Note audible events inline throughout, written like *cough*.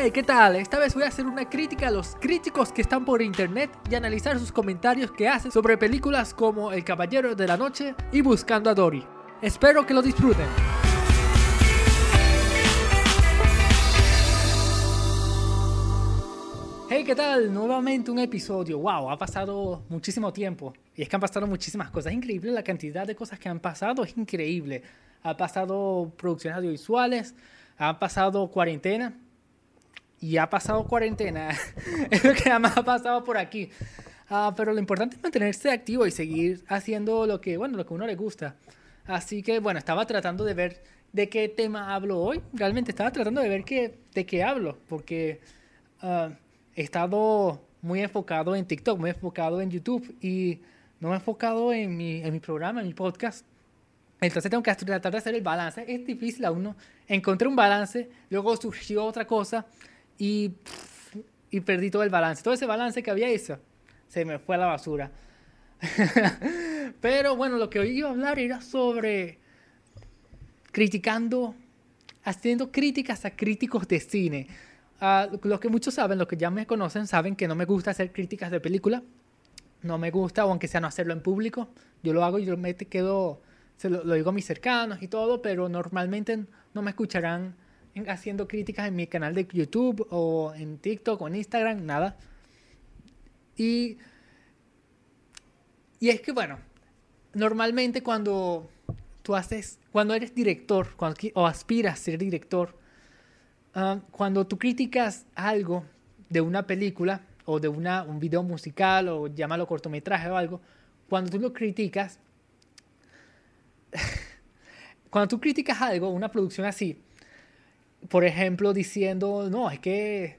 Hey, ¿qué tal? Esta vez voy a hacer una crítica a los críticos que están por internet y analizar sus comentarios que hacen sobre películas como El Caballero de la Noche y Buscando a Dory. Espero que lo disfruten. Hey, ¿qué tal? Nuevamente un episodio. Wow, ha pasado muchísimo tiempo. Y es que han pasado muchísimas cosas. Es increíble la cantidad de cosas que han pasado. Es increíble. Ha pasado producciones audiovisuales. Ha pasado cuarentena. Y ha pasado cuarentena. *laughs* es lo que más ha pasado por aquí. Ah, pero lo importante es mantenerse activo y seguir haciendo lo que, bueno, lo que a uno le gusta. Así que, bueno, estaba tratando de ver de qué tema hablo hoy. Realmente estaba tratando de ver qué, de qué hablo. Porque... Ah, he estado muy enfocado en TikTok, muy enfocado en YouTube y no me he enfocado en mi, en mi programa, en mi podcast. Entonces tengo que tratar de hacer el balance. Es difícil a uno. Encontré un balance, luego surgió otra cosa y, y perdí todo el balance. Todo ese balance que había hecho se me fue a la basura. *laughs* Pero bueno, lo que hoy iba a hablar era sobre criticando, haciendo críticas a críticos de cine. Uh, los que muchos saben, los que ya me conocen, saben que no me gusta hacer críticas de película. No me gusta, o aunque sea no hacerlo en público. Yo lo hago y yo me quedo, se lo, digo a mis cercanos y todo, pero normalmente no me escucharán haciendo críticas en mi canal de YouTube o en TikTok o en Instagram, nada. Y, y es que, bueno, normalmente cuando tú haces, cuando eres director o aspiras a ser director, Ah, cuando tú criticas algo de una película o de una, un video musical o llámalo cortometraje o algo, cuando tú lo criticas, *laughs* cuando tú criticas algo, una producción así, por ejemplo, diciendo, no, es que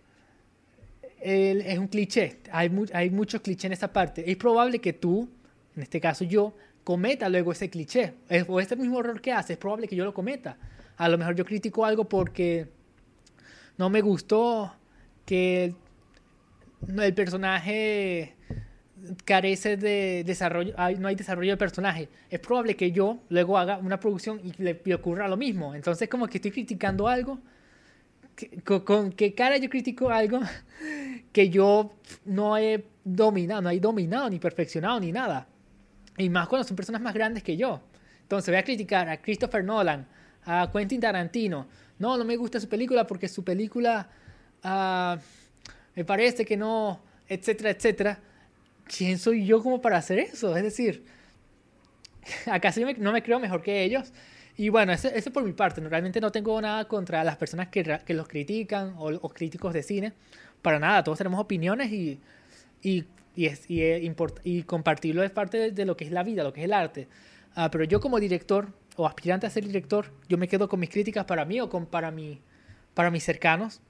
es un cliché, hay, hay muchos clichés en esa parte, es probable que tú, en este caso yo, cometa luego ese cliché, o este mismo error que haces, es probable que yo lo cometa. A lo mejor yo critico algo porque no me gustó que el personaje carece de desarrollo, no hay desarrollo de personaje. Es probable que yo luego haga una producción y le, ocurra lo mismo. Entonces como que estoy criticando algo. con, qué cara yo critico algo *laughs* que yo no he dominado, no he dominado ni perfeccionado ni nada. Y más cuando son personas más grandes que yo. Entonces voy a criticar a Christopher Nolan, a Quentin Tarantino, no, no me gusta su película porque su película ah, me parece que no, etcétera, etcétera. ¿Quién soy yo como para hacer eso? Es decir, *laughs* acaso no me creo mejor que ellos. Y bueno, eso, eso por mi parte. Realmente no tengo nada contra las personas que, que los critican o los críticos de cine. Para nada, todos tenemos opiniones y, y, y, es, y, y compartirlo es parte de, de, lo que es la vida, lo que es el arte. Ah, pero yo como director o aspirante a ser director, yo me quedo con mis críticas para mí o con, para, mi, para mis cercanos,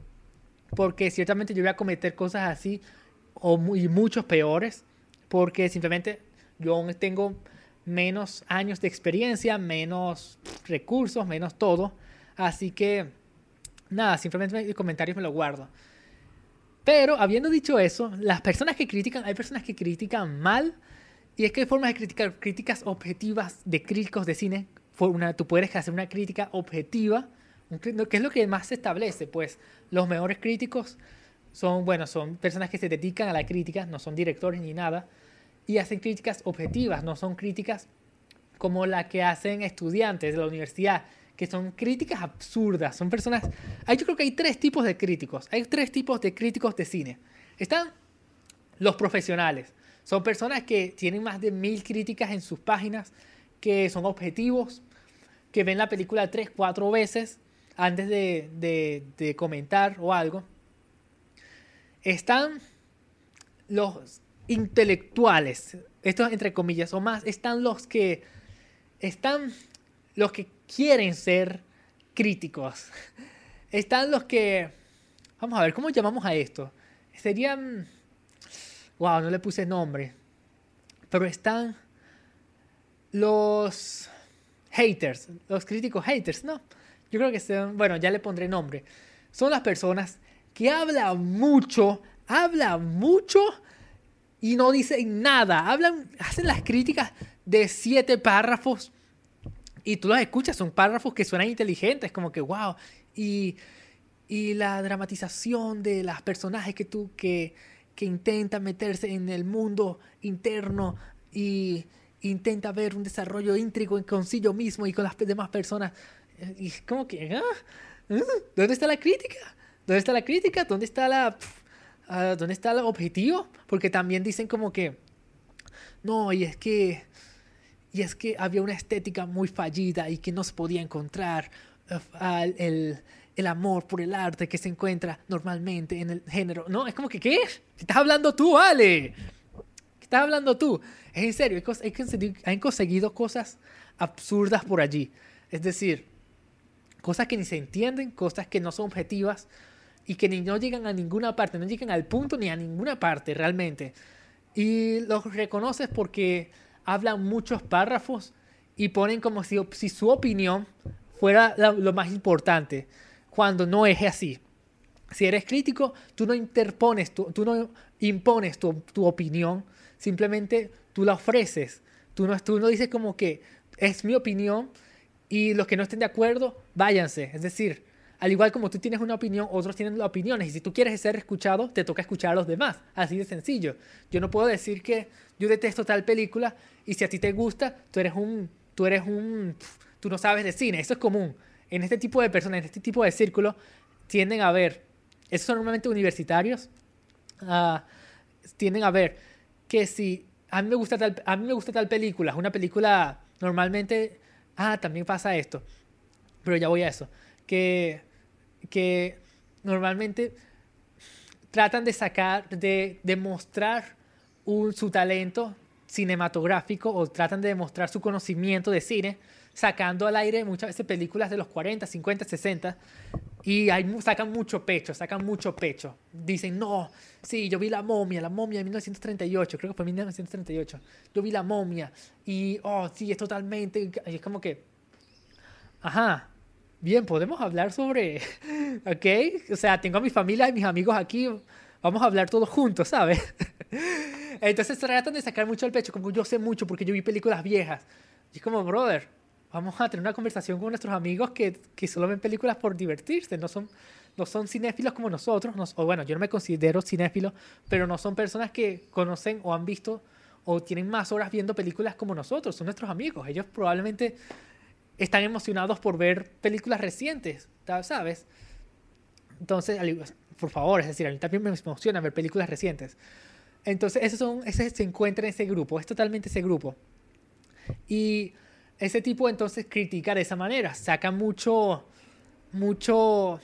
porque ciertamente yo voy a cometer cosas así o muy, muchos peores, porque simplemente yo tengo menos años de experiencia, menos recursos, menos todo, así que nada, simplemente mis comentarios me lo guardo. Pero habiendo dicho eso, las personas que critican, hay personas que critican mal, y es que hay formas de criticar críticas objetivas de críticos de cine. Tú puedes hacer una crítica objetiva, que es lo que más se establece, pues. Los mejores críticos son, bueno, son personas que se dedican a la crítica, no son directores ni nada, y hacen críticas objetivas, no son críticas como la que hacen estudiantes de la universidad, que son críticas absurdas, son personas... Yo creo que hay tres tipos de críticos, hay tres tipos de críticos de cine. Están los profesionales, son personas que tienen más de mil críticas en sus páginas, que son objetivos, que ven la película tres, cuatro veces antes de, comentar o algo. Están los intelectuales, estos entre comillas, o más, están los que están los que quieren ser críticos. Están los que vamos a ver, ¿cómo llamamos a esto? Serían wow, no le puse nombre. Pero están los haters, los críticos haters, ¿no? Yo creo que son, bueno, ya le pondré nombre. Son las personas que hablan mucho, hablan mucho y no dicen nada. Hablan, hacen las críticas de siete párrafos y tú los escuchas, son párrafos que suenan inteligentes, como que wow. Y, y la dramatización de los personajes que tú que, que intentan meterse en el mundo interno y intenta ver un desarrollo íntrigo consigo mismo y con las demás personas. Y es como que, ¿ah? ¿dónde está la crítica? ¿Dónde está la crítica? ¿Dónde está la... Ah, ¿Dónde está el objetivo? Porque también dicen como que, no, y es que, y es que había una estética muy fallida y que no se podía encontrar uh, el, el, amor por el arte que se encuentra normalmente en el género. No, es como que, ¿qué? ¿Qué estás hablando tú, Ale? ¿Qué estás hablando tú? Es en serio, han conseguido cosas absurdas por allí. Es decir, cosas que ni se entienden, cosas que no son objetivas y que ni no llegan a ninguna parte, no llegan al punto ni a ninguna parte realmente. Y los reconoces porque hablan muchos párrafos y ponen como si, su opinión fuera lo más importante, cuando no es así. Si eres crítico, tú no interpones, tú, tú no impones tu, tu, opinión, simplemente tú la ofreces. Tú no, tú no dices como que es mi opinión y los que no estén de acuerdo, váyanse. Es decir, al igual como tú tienes una opinión, otros tienen opiniones. Y si tú quieres ser escuchado, te toca escuchar a los demás. Así de sencillo. Yo no puedo decir que yo detesto tal película y si a ti te gusta, tú eres un... Tú eres un... Tú no sabes de cine. Eso es común. En este tipo de personas, en este tipo de círculos, tienden a ver... Esos son normalmente universitarios. Uh, tienden a ver que si a mí me gusta tal, a mí me gusta tal película, una película normalmente... Ah, también pasa esto. Pero ya voy a eso. Que que normalmente tratan de sacar, de demostrar su talento cinematográfico o tratan de demostrar su conocimiento de cine sacando al aire muchas veces películas de los 40, 50, 60 y ahí sacan mucho pecho, sacan mucho pecho. Dicen, no, sí, yo vi la momia, la momia de 1938, creo que fue 1938. Yo vi la momia y, oh, sí, es totalmente... Y es como que, ajá, Bien, podemos hablar sobre, *laughs* ¿ok? O sea, tengo a mi familia y mis amigos aquí, vamos a hablar todos juntos, ¿sabes? *laughs* Entonces tratan de sacar mucho el pecho, como yo sé mucho porque yo vi películas viejas. Y es como, brother, vamos a tener una conversación con nuestros amigos que, que solo ven películas por divertirse, no son, no son cinéfilos como nosotros, o bueno, yo no me considero cinéfilo, pero no son personas que conocen o han visto o tienen más horas viendo películas como nosotros, son nuestros amigos. Ellos probablemente están emocionados por ver películas recientes, ¿sabes? Entonces, por favor, es decir, a mí también me emociona ver películas recientes. Entonces, esos son, ese se encuentra en ese grupo, es totalmente ese grupo. Y ese tipo entonces critica de esa manera, saca mucho, mucho,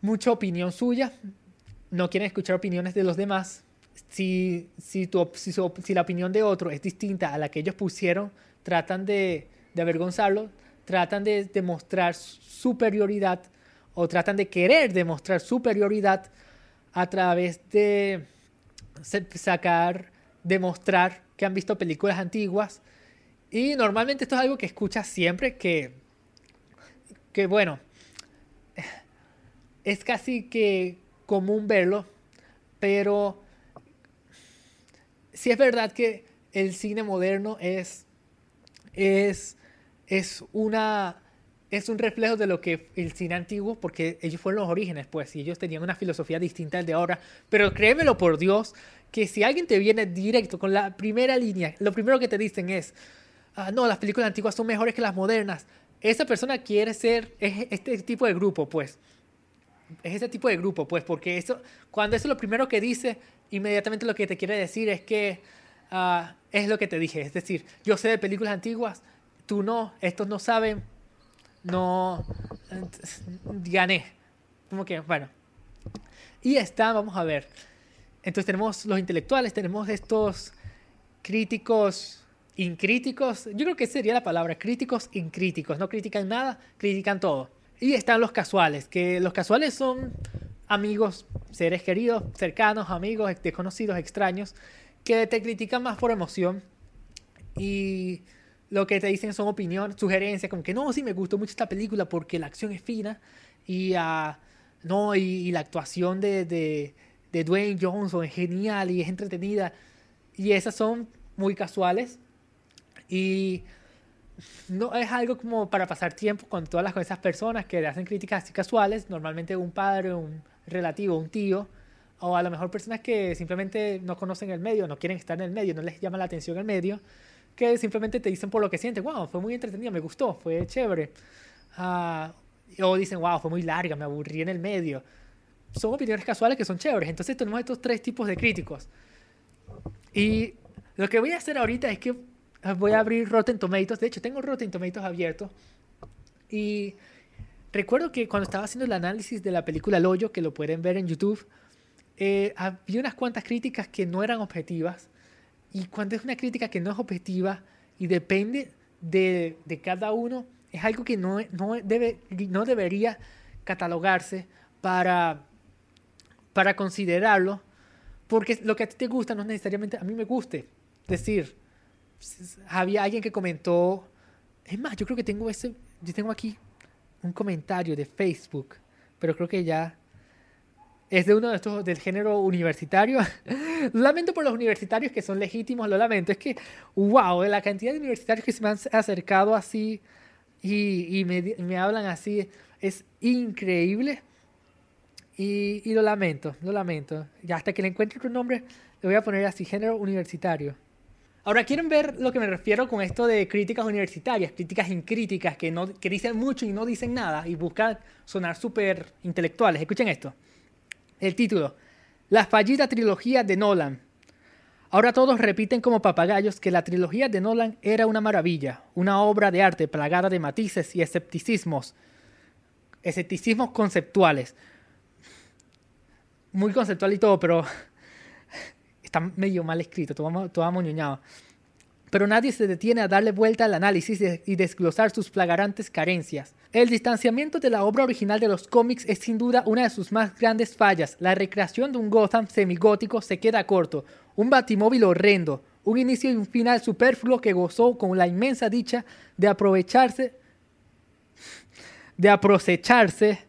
mucha opinión suya, no quieren escuchar opiniones de los demás. Si, si, tu, si, si la opinión de otro es distinta a la que ellos pusieron, tratan de, avergonzarlo, tratan de demostrar superioridad o tratan de querer demostrar superioridad a través de sacar, demostrar que han visto películas antiguas. Y normalmente esto es algo que escuchas siempre, que, que bueno, es casi que común verlo, pero sí es verdad que el cine moderno es es, es, una, es un reflejo de lo que el cine antiguo, porque ellos fueron los orígenes, pues, y ellos tenían una filosofía distinta al de ahora. Pero créemelo por Dios, que si alguien te viene directo con la primera línea, lo primero que te dicen es, ah, no, las películas antiguas son mejores que las modernas. Esa persona quiere ser es este tipo de grupo, pues. Es ese tipo de grupo, pues, porque eso, cuando eso es lo primero que dice, inmediatamente lo que te quiere decir es que Ah, es lo que te dije. Es decir, yo sé de películas antiguas, tú no, estos no saben, no gané. Como que, bueno. Y está, vamos a ver. Entonces tenemos los intelectuales, tenemos estos críticos incríticos. Yo creo que sería la palabra, críticos incríticos. No critican nada, critican todo. Y están los casuales, que los casuales son amigos, seres queridos, cercanos, amigos, desconocidos, extraños, que te critican más por emoción y lo que te dicen son opiniones, sugerencias, como que no, sí me gustó mucho esta película porque la acción es fina y, uh, no, y, la actuación de, de, de, Dwayne Johnson es genial y es entretenida y esas son muy casuales y no es algo como para pasar tiempo con todas las con esas personas que le hacen críticas así casuales, normalmente un padre, un relativo, un tío, o a lo mejor personas que simplemente no conocen el medio, no quieren estar en el medio, no les llama la atención el medio, que simplemente te dicen por lo que sienten, wow, fue muy entretenido, me gustó, fue chévere. Ah, o dicen, wow, fue muy larga, me aburrí en el medio. Son opiniones casuales que son chéveres. Entonces tenemos estos tres tipos de críticos. Y lo que voy a hacer ahorita es que voy a abrir Rotten Tomatoes. De hecho, tengo Rotten Tomatoes abierto. Y recuerdo que cuando estaba haciendo el análisis de la película El Hoyo, que lo pueden ver en YouTube, eh, había unas cuantas críticas que no eran objetivas. Y cuando es una crítica que no es objetiva y depende de, de cada uno, es algo que no, no, debe, no debería catalogarse para, para considerarlo, porque lo que a ti te gusta no necesariamente a mí me guste. Es decir, había alguien que comentó, es más, yo creo que tengo ese, yo tengo aquí un comentario de Facebook, pero creo que ya es de uno de estos del género universitario. lo *laughs* lamento por los universitarios que son legítimos, lo lamento. Es que, wow, la cantidad de universitarios que se me han acercado así y, y me, me, hablan así es increíble. Y, y, lo lamento, lo lamento. Y hasta que le encuentre otro nombre, le voy a poner así, género universitario. Ahora, ¿quieren ver lo que me refiero con esto de críticas universitarias, críticas incríticas, que, no, que dicen mucho y no dicen nada y buscan sonar súper intelectuales? Escuchen esto. El título, La fallida trilogía de Nolan. Ahora todos repiten como papagayos que la trilogía de Nolan era una maravilla, una obra de arte plagada de matices y escepticismos, escepticismos conceptuales. Muy conceptual y todo, pero *laughs* está medio mal escrito, todo, todo. Pero nadie se detiene a darle vuelta al análisis y desglosar sus flagrantes carencias. El distanciamiento de la obra original de los cómics es sin duda una de sus más grandes fallas. La recreación de un Gotham semigótico se queda corto, un batimóvil horrendo, un inicio y un final superfluo que gozó con la inmensa dicha de aprovecharse, de aprovecharse,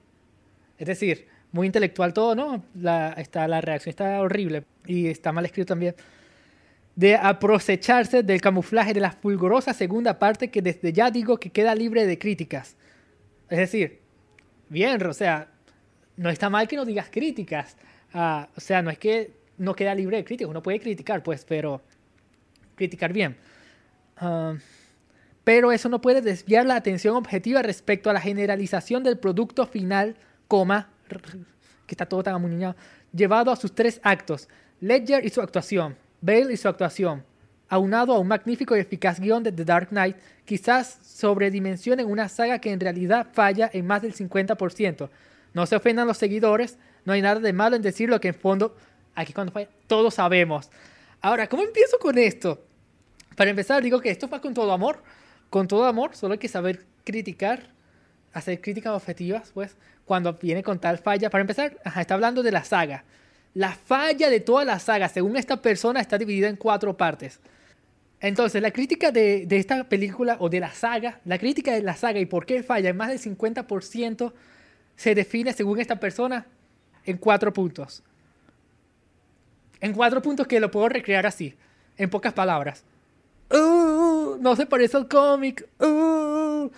es decir, muy intelectual todo, ¿no? La, está, la reacción está horrible y está mal escrito también de aprovecharse del camuflaje de la fulgurosa segunda parte que desde ya digo que queda libre de críticas. Es decir, bien, o sea, no está mal que no digas críticas. Uh, o sea, no es que no queda libre de críticas, uno puede criticar, pues, pero criticar bien. Uh, pero eso no puede desviar la atención objetiva respecto a la generalización del producto final, coma, que está todo tan amuñado, llevado a sus tres actos, Ledger y su actuación, Bale y su actuación, aunado a un magnífico y eficaz guion de The Dark Knight, quizás sobredimensionen una saga que en realidad falla en más del 50%. No se ofendan los seguidores, no hay nada de malo en decir lo que en fondo, aquí cuando falla, todos sabemos. Ahora, ¿cómo empiezo con esto? Para empezar, digo que esto va con todo amor, con todo amor, solo hay que saber criticar, hacer críticas objetivas, pues, cuando viene con tal falla. Para empezar, está hablando de la saga. La falla de toda la saga, según esta persona, está dividida en cuatro partes. Entonces, la crítica de, esta película o de la saga, la crítica de la saga y por qué falla en más del 50% se define, según esta persona, en cuatro puntos. En cuatro puntos que lo puedo recrear así, en pocas palabras. Uh, no se parece al cómic. Uh,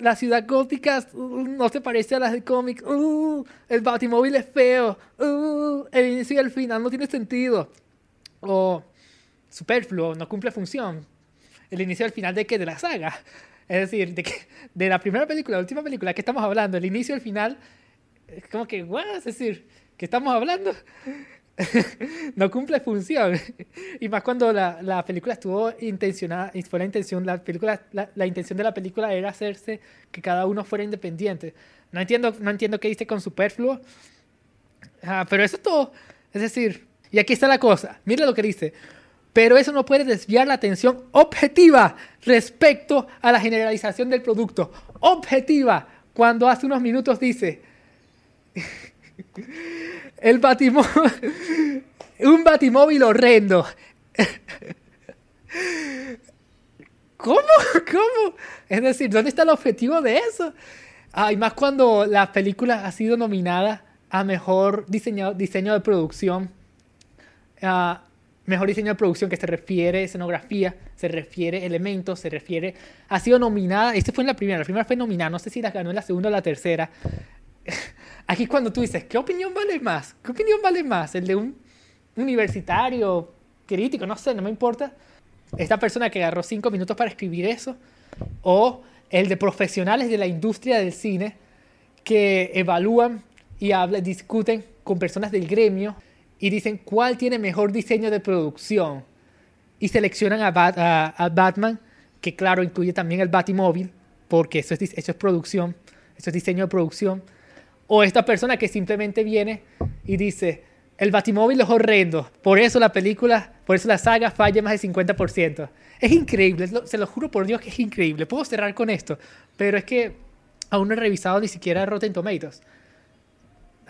la ciudad gótica uh, no se parece a las del cómic. el batimóvil es feo. el inicio y el final no tiene sentido. O superfluo, no cumple función. El inicio el final de qué? De la saga. Es decir, de, que, de la primera película, la última película que estamos hablando, el inicio el final, es como que, ¿what? Es decir, ¿qué estamos hablando? *laughs* no cumple función. y más cuando la, la, película estuvo intencionada, fue la intención, la, película, la, intención de la película era hacerse que cada uno fuera independiente. No entiendo, no entiendo qué dice con superfluo, ah, pero eso es todo. Es decir, y aquí está la cosa, mira lo que dice. Pero eso no puede desviar la atención objetiva respecto a la generalización del producto. Objetiva, cuando hace unos minutos dice, *laughs* el batimóvil, *laughs* un batimóvil horrendo. *laughs* ¿Cómo? ¿Cómo? Es decir, ¿dónde está el objetivo de eso? Ah, y más cuando la película ha sido nominada a mejor diseño, diseño de producción. Ah, mejor diseño de producción que se refiere a escenografía, se refiere a elementos, se refiere... Ha sido nominada, este fue en la primera, la primera fue nominada, no sé si la ganó en la segunda o la tercera. *laughs* Aquí cuando tú dices, ¿qué opinión vale más? ¿Qué opinión vale más? ¿El de un universitario, crítico, no sé, no me importa? Esta persona que agarró cinco minutos para escribir eso, o el de profesionales de la industria del cine que evalúan y hablan, discuten con personas del gremio y dicen cuál tiene mejor diseño de producción y seleccionan a, Batman, que claro incluye también el Batimóvil, porque eso es, eso es producción, eso es diseño de producción, o esta persona que simplemente viene y dice, el Batimóvil es horrendo, por eso la película, por eso la saga falla más del 50%. Es increíble, se lo juro por Dios que es increíble. Puedo cerrar con esto, pero es que aún no he revisado ni siquiera Rotten Tomatoes.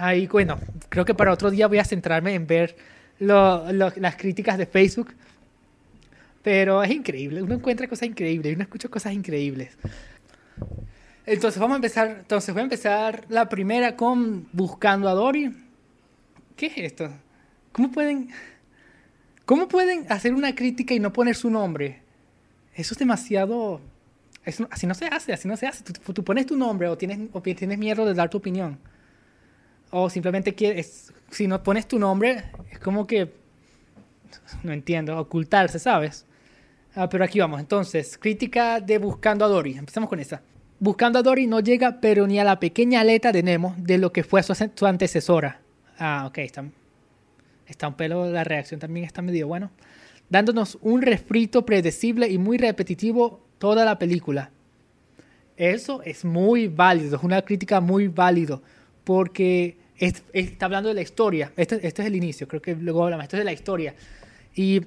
Ahí, bueno, creo que para otro día voy a centrarme en ver las críticas de Facebook. Pero es increíble, uno encuentra cosas increíbles, uno escucha cosas increíbles. Entonces vamos a empezar, entonces voy a empezar la primera con Buscando a Dory. ¿Qué es esto? ¿Cómo pueden, cómo pueden hacer una crítica y no poner su nombre? Eso es demasiado así no se hace, así no se hace. Tú, pones tu nombre o tienes, o tienes miedo de dar tu opinión. O simplemente quieres, si no pones tu nombre, es como que, no entiendo, ocultarse, ¿sabes? Ah, pero aquí vamos, entonces, crítica de Buscando a Dory. Empezamos con esa. Buscando a Dory no llega, pero ni a la pequeña aleta de Nemo de lo que fue su, su antecesora. Ah, ok, está, está un pelo, la reacción también está medio bueno. Dándonos un refrito predecible y muy repetitivo toda la película. Eso es muy válido, es una crítica muy válido, porque está hablando de la historia. Este, este, es el inicio, creo que luego hablamos, esto es de la historia. Y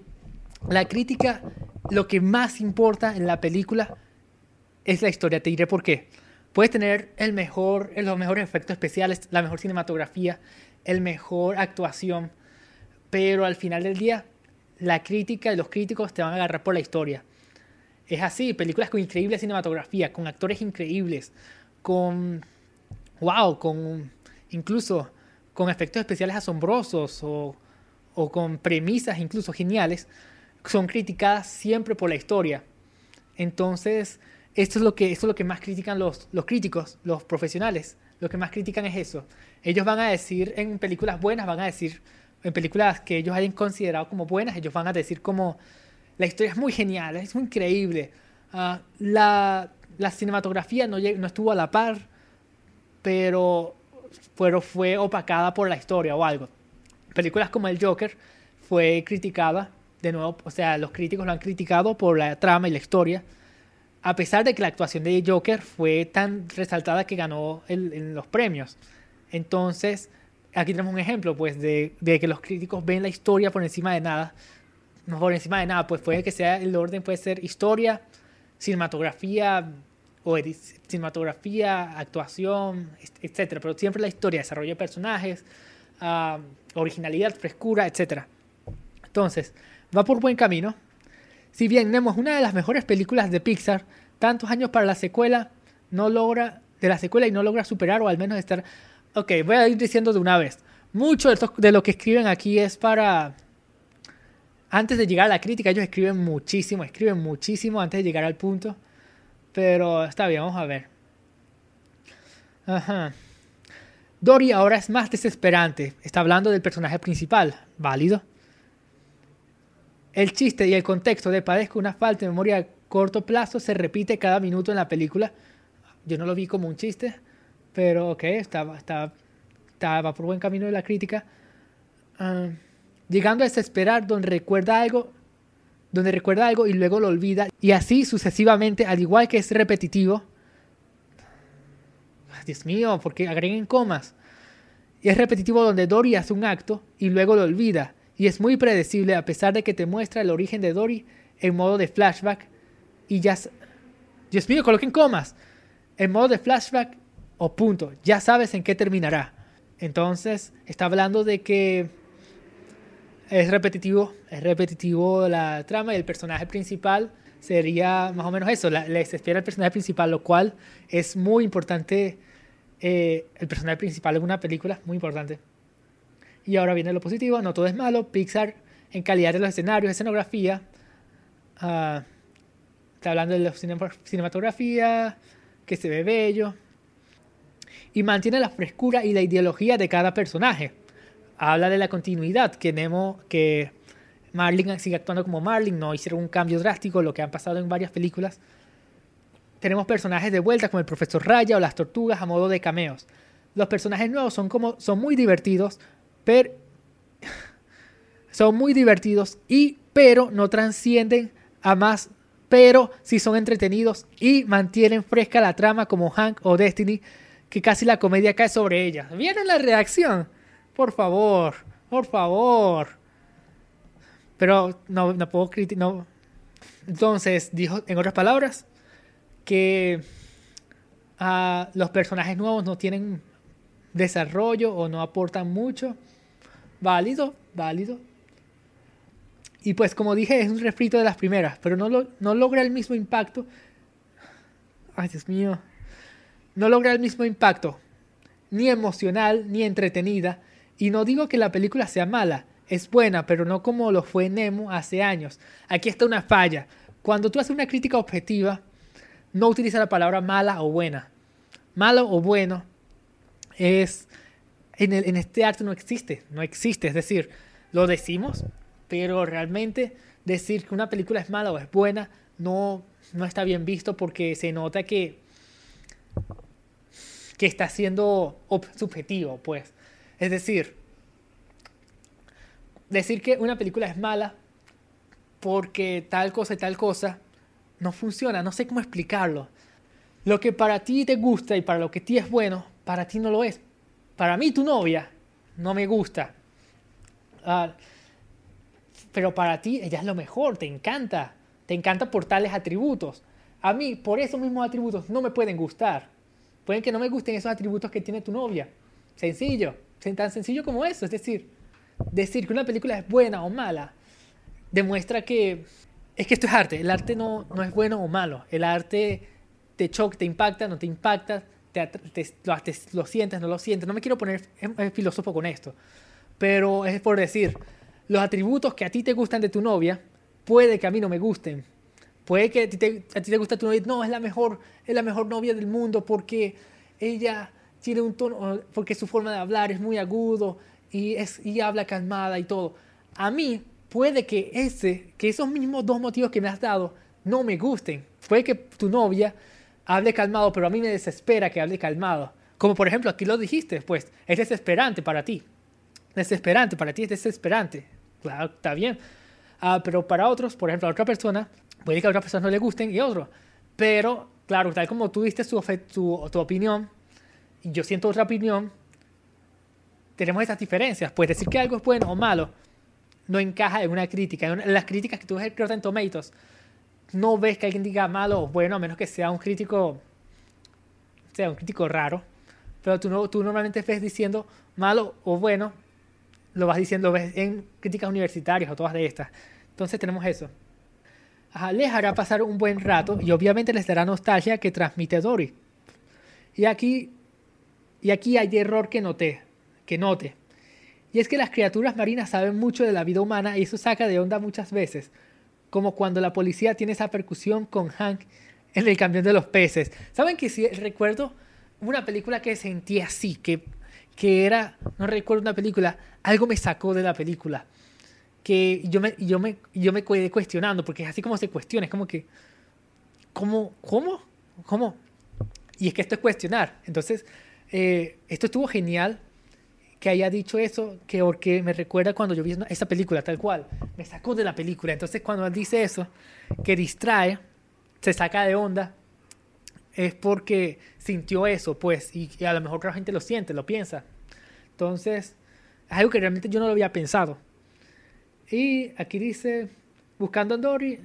la crítica, lo que más importa en la película es la historia. Te diré por qué. Puedes tener el mejor, los mejores efectos especiales, la mejor cinematografía, el mejor actuación, pero al final del día, la crítica y los críticos te van a agarrar por la historia. Es así, películas con increíble cinematografía, con actores increíbles, con... ¡Wow! Con incluso con efectos especiales asombrosos o, o con premisas incluso geniales, son criticadas siempre por la historia. Entonces, esto es lo que, esto es lo que más critican los, los críticos, los profesionales. Lo que más critican es eso. Ellos van a decir en películas buenas, van a decir en películas que ellos hayan considerado como buenas, ellos van a decir como la historia es muy genial, es muy increíble. Ah, la, la, cinematografía no, no, estuvo a la par, pero, fue opacada por la historia o algo. Películas como El Joker fue criticada, de nuevo, o sea, los críticos lo han criticado por la trama y la historia, a pesar de que la actuación de Joker fue tan resaltada que ganó los premios. Entonces, aquí tenemos un ejemplo, pues, de, de que los críticos ven la historia por encima de nada no por encima de nada, pues puede que sea el orden, puede ser historia, cinematografía o cinematografía, actuación, etcétera, pero siempre la historia, desarrollo de personajes, ah, originalidad, frescura, etcétera. Entonces, va por buen camino. Si bien Nemo es una de las mejores películas de Pixar, tantos años para la secuela no logra de la secuela y no logra superar o al menos estar. Ok, voy a ir diciendo de una vez. Mucho de lo que escriben aquí es para antes de llegar a la crítica, ellos escriben muchísimo, escriben muchísimo antes de llegar al punto. Pero está bien, vamos a ver. Ajá. Dory ahora es más desesperante. Está hablando del personaje principal. Válido. El chiste y el contexto de padezco una falta de memoria a corto plazo se repite cada minuto en la película. Yo no lo vi como un chiste, pero ok, estaba, estaba, estaba por buen camino de la crítica. Uh, llegando a desesperar donde recuerda algo, donde recuerda algo y luego lo olvida, y así sucesivamente, al igual que es repetitivo. Dios mío, porque agreguen comas. Y es repetitivo donde Dory hace un acto y luego lo olvida, y es muy predecible a pesar de que te muestra el origen de Dory en modo de flashback y ya... Dios mío, coloquen comas. En modo de flashback o punto, ya sabes en qué terminará. Entonces, está hablando de que es repetitivo, es repetitivo la trama y el personaje principal sería más o menos eso, la, les espera el personaje principal, lo cual es muy importante, eh, el personaje principal en una película, muy importante. Y ahora viene lo positivo, no todo es malo, Pixar en calidad de los escenarios, escenografía. ah, está hablando de la cine- cinematografía, que se ve bello. Y mantiene la frescura y la ideología de cada personaje. Habla de la continuidad, que que Marlin sigue actuando como Marlin, no hicieron un cambio drástico, lo que han pasado en varias películas. Tenemos personajes de vuelta como el profesor Raya o las tortugas a modo de cameos. Los personajes nuevos son como son muy divertidos, pero *laughs* son muy divertidos y pero no transcienden a más, pero sí son entretenidos y mantienen fresca la trama como Hank o Destiny, que casi la comedia cae sobre ella. ¿Vieron la reacción? Por favor, por favor. Pero no, no puedo criticar. Entonces, dijo, en otras palabras, que ah, los personajes nuevos no tienen desarrollo o no aportan mucho. Válido, válido. Y pues como dije, es un refrito de las primeras, pero no, lo- no logra el mismo impacto. Ay, Dios mío. No logra el mismo impacto, ni emocional, ni entretenida. Y no digo que la película sea mala, es buena, pero no como lo fue Nemo hace años. Aquí está una falla. Cuando tú haces una crítica objetiva, no utiliza la palabra mala o buena. Malo o bueno es en, el- en este arte no existe, no existe. Es decir, lo decimos, pero realmente decir que una película es mala o es buena no, no está bien visto porque se nota que, que está siendo subjetivo, pues. Es decir, decir que una película es mala porque tal cosa y tal cosa no funciona, no sé cómo explicarlo. Lo que para ti te gusta y para lo que ti es bueno, para ti no lo es. Para mí, tu novia, no me gusta. Ah, pero para ti, ella es lo mejor, te encanta. Te encanta por tales atributos. A mí, por esos mismos atributos, no me pueden gustar. Pueden que no me gusten esos atributos que tiene tu novia. Sencillo. Tan sencillo como eso. Es decir, decir que una película es buena o mala demuestra que es que esto es arte. El arte no, no es bueno o malo. El arte te choca, te impacta, no te impacta, te, te- lo, te- lo sientes, no lo sientes. No me quiero poner em, filósofo con esto, pero es por decir, los atributos que a ti te gustan de tu novia, puede que a mí no me gusten. Puede que a ti te, a ti te guste tu novia, no, es la mejor, es la mejor novia del mundo porque ella tiene un tono, porque su forma de hablar es muy agudo y, es, y habla calmada y todo. A mí puede que, ese, que esos mismos dos motivos que me has dado no me gusten. Puede que tu novia hable calmado, pero a mí me desespera que hable calmado. Como por ejemplo, aquí lo dijiste, pues es desesperante para ti. Desesperante, para ti es desesperante. Claro, está bien. Ah, pero para otros, por ejemplo, a otra persona, puede que a otra persona no le gusten y a otro. Pero, claro, tal como tú diste tu, tu, tu opinión, y yo siento otra opinión, tenemos esas diferencias. Pues decir que algo es bueno o malo no encaja en una crítica. En en las críticas que tú ves en Rotten Tomatoes, no ves que alguien diga malo o bueno, a menos que sea un crítico, sea un crítico raro. Pero tú, no, tú normalmente ves diciendo malo o bueno, lo vas diciendo, lo ves en críticas universitarias o todas de estas. Entonces tenemos eso. Ajá, les hará pasar un buen rato y obviamente les dará nostalgia que transmite Dory. Y aquí, y aquí hay error que noté, que note. Y es que las criaturas marinas saben mucho de la vida humana y eso saca de onda muchas veces. Como cuando la policía tiene esa percusión con Hank en el camión de los peces. ¿Saben que si recuerdo una película que sentí así, que, que era, no recuerdo una película, algo me sacó de la película. Que yo me, yo me, yo me quedé cuestionando, porque es así como se cuestiona, es como que, ¿cómo? ¿Cómo? ¿Cómo? Y es que esto es cuestionar. Entonces, eh, esto estuvo genial que haya dicho eso, que porque me recuerda cuando yo vi esa película tal cual, me sacó de la película. Entonces cuando él dice eso, que distrae, se saca de onda, es porque sintió eso, pues, y, a lo mejor otra gente lo siente, lo piensa. Entonces, es algo que realmente yo no lo había pensado. Y aquí dice, Buscando a Dory,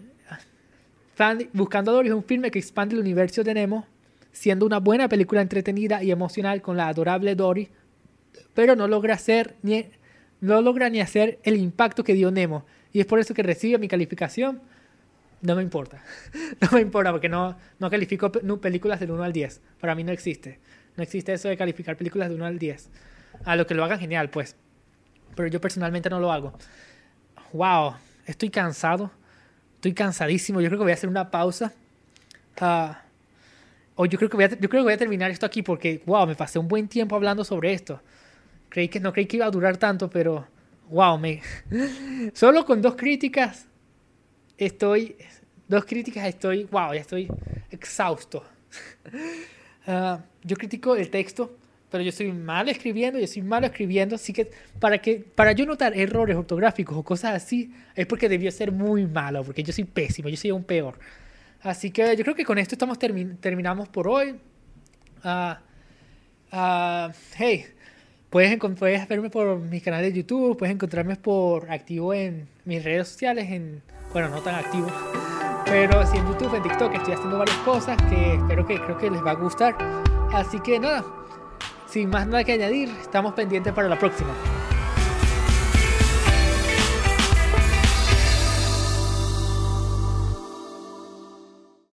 Fan- Buscando a Dory es un filme que expande el universo de Nemo, siendo una buena película entretenida y emocional con la adorable Dory, pero no logra hacer ni no logra ni hacer el impacto que dio Nemo y es por eso que recibe mi calificación. No me importa. *laughs* No me importa porque no, no califico películas del 1 al 10. Para mí no existe. No existe eso de calificar películas de 1 al 10. A lo que lo hagan genial, pues. Pero yo personalmente no lo hago. wow, estoy cansado. Estoy cansadísimo. Yo creo que voy a hacer una pausa. Ah, o yo creo, que voy a, yo creo que voy a terminar esto aquí porque, wow, me pasé un buen tiempo hablando sobre esto. Creí que, no creí que iba a durar tanto, pero, wow, me... *laughs* Solo con dos críticas estoy... Dos críticas estoy, wow, ya estoy exhausto. *laughs* Ah, yo critico el texto, pero yo soy malo escribiendo, yo soy malo escribiendo, así que para, que para yo notar errores ortográficos o cosas así, es porque debió ser muy malo, porque yo soy pésimo, yo soy un peor. Así que yo creo que con esto estamos terminamos por hoy. Uh, hey, puedes, puedes verme por mi canal de YouTube, puedes encontrarme por activo en mis redes sociales, en, bueno, no tan activo, pero sí en YouTube, en TikTok, estoy haciendo varias cosas que espero que creo que les va a gustar. Así que nada, sin más nada que añadir, estamos pendientes para la próxima.